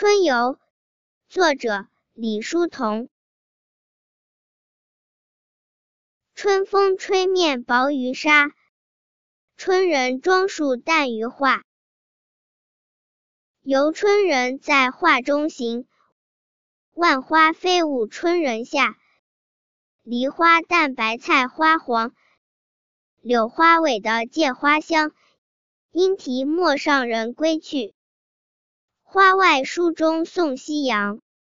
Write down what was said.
春游，作者李叔同。春风吹面薄于纱，春人装束淡于画。游春人在画中行，万花飞舞春人下。梨花淡白菜花黄，柳花尾的芥花香。莺啼陌上人归去，花外书中送夕阳。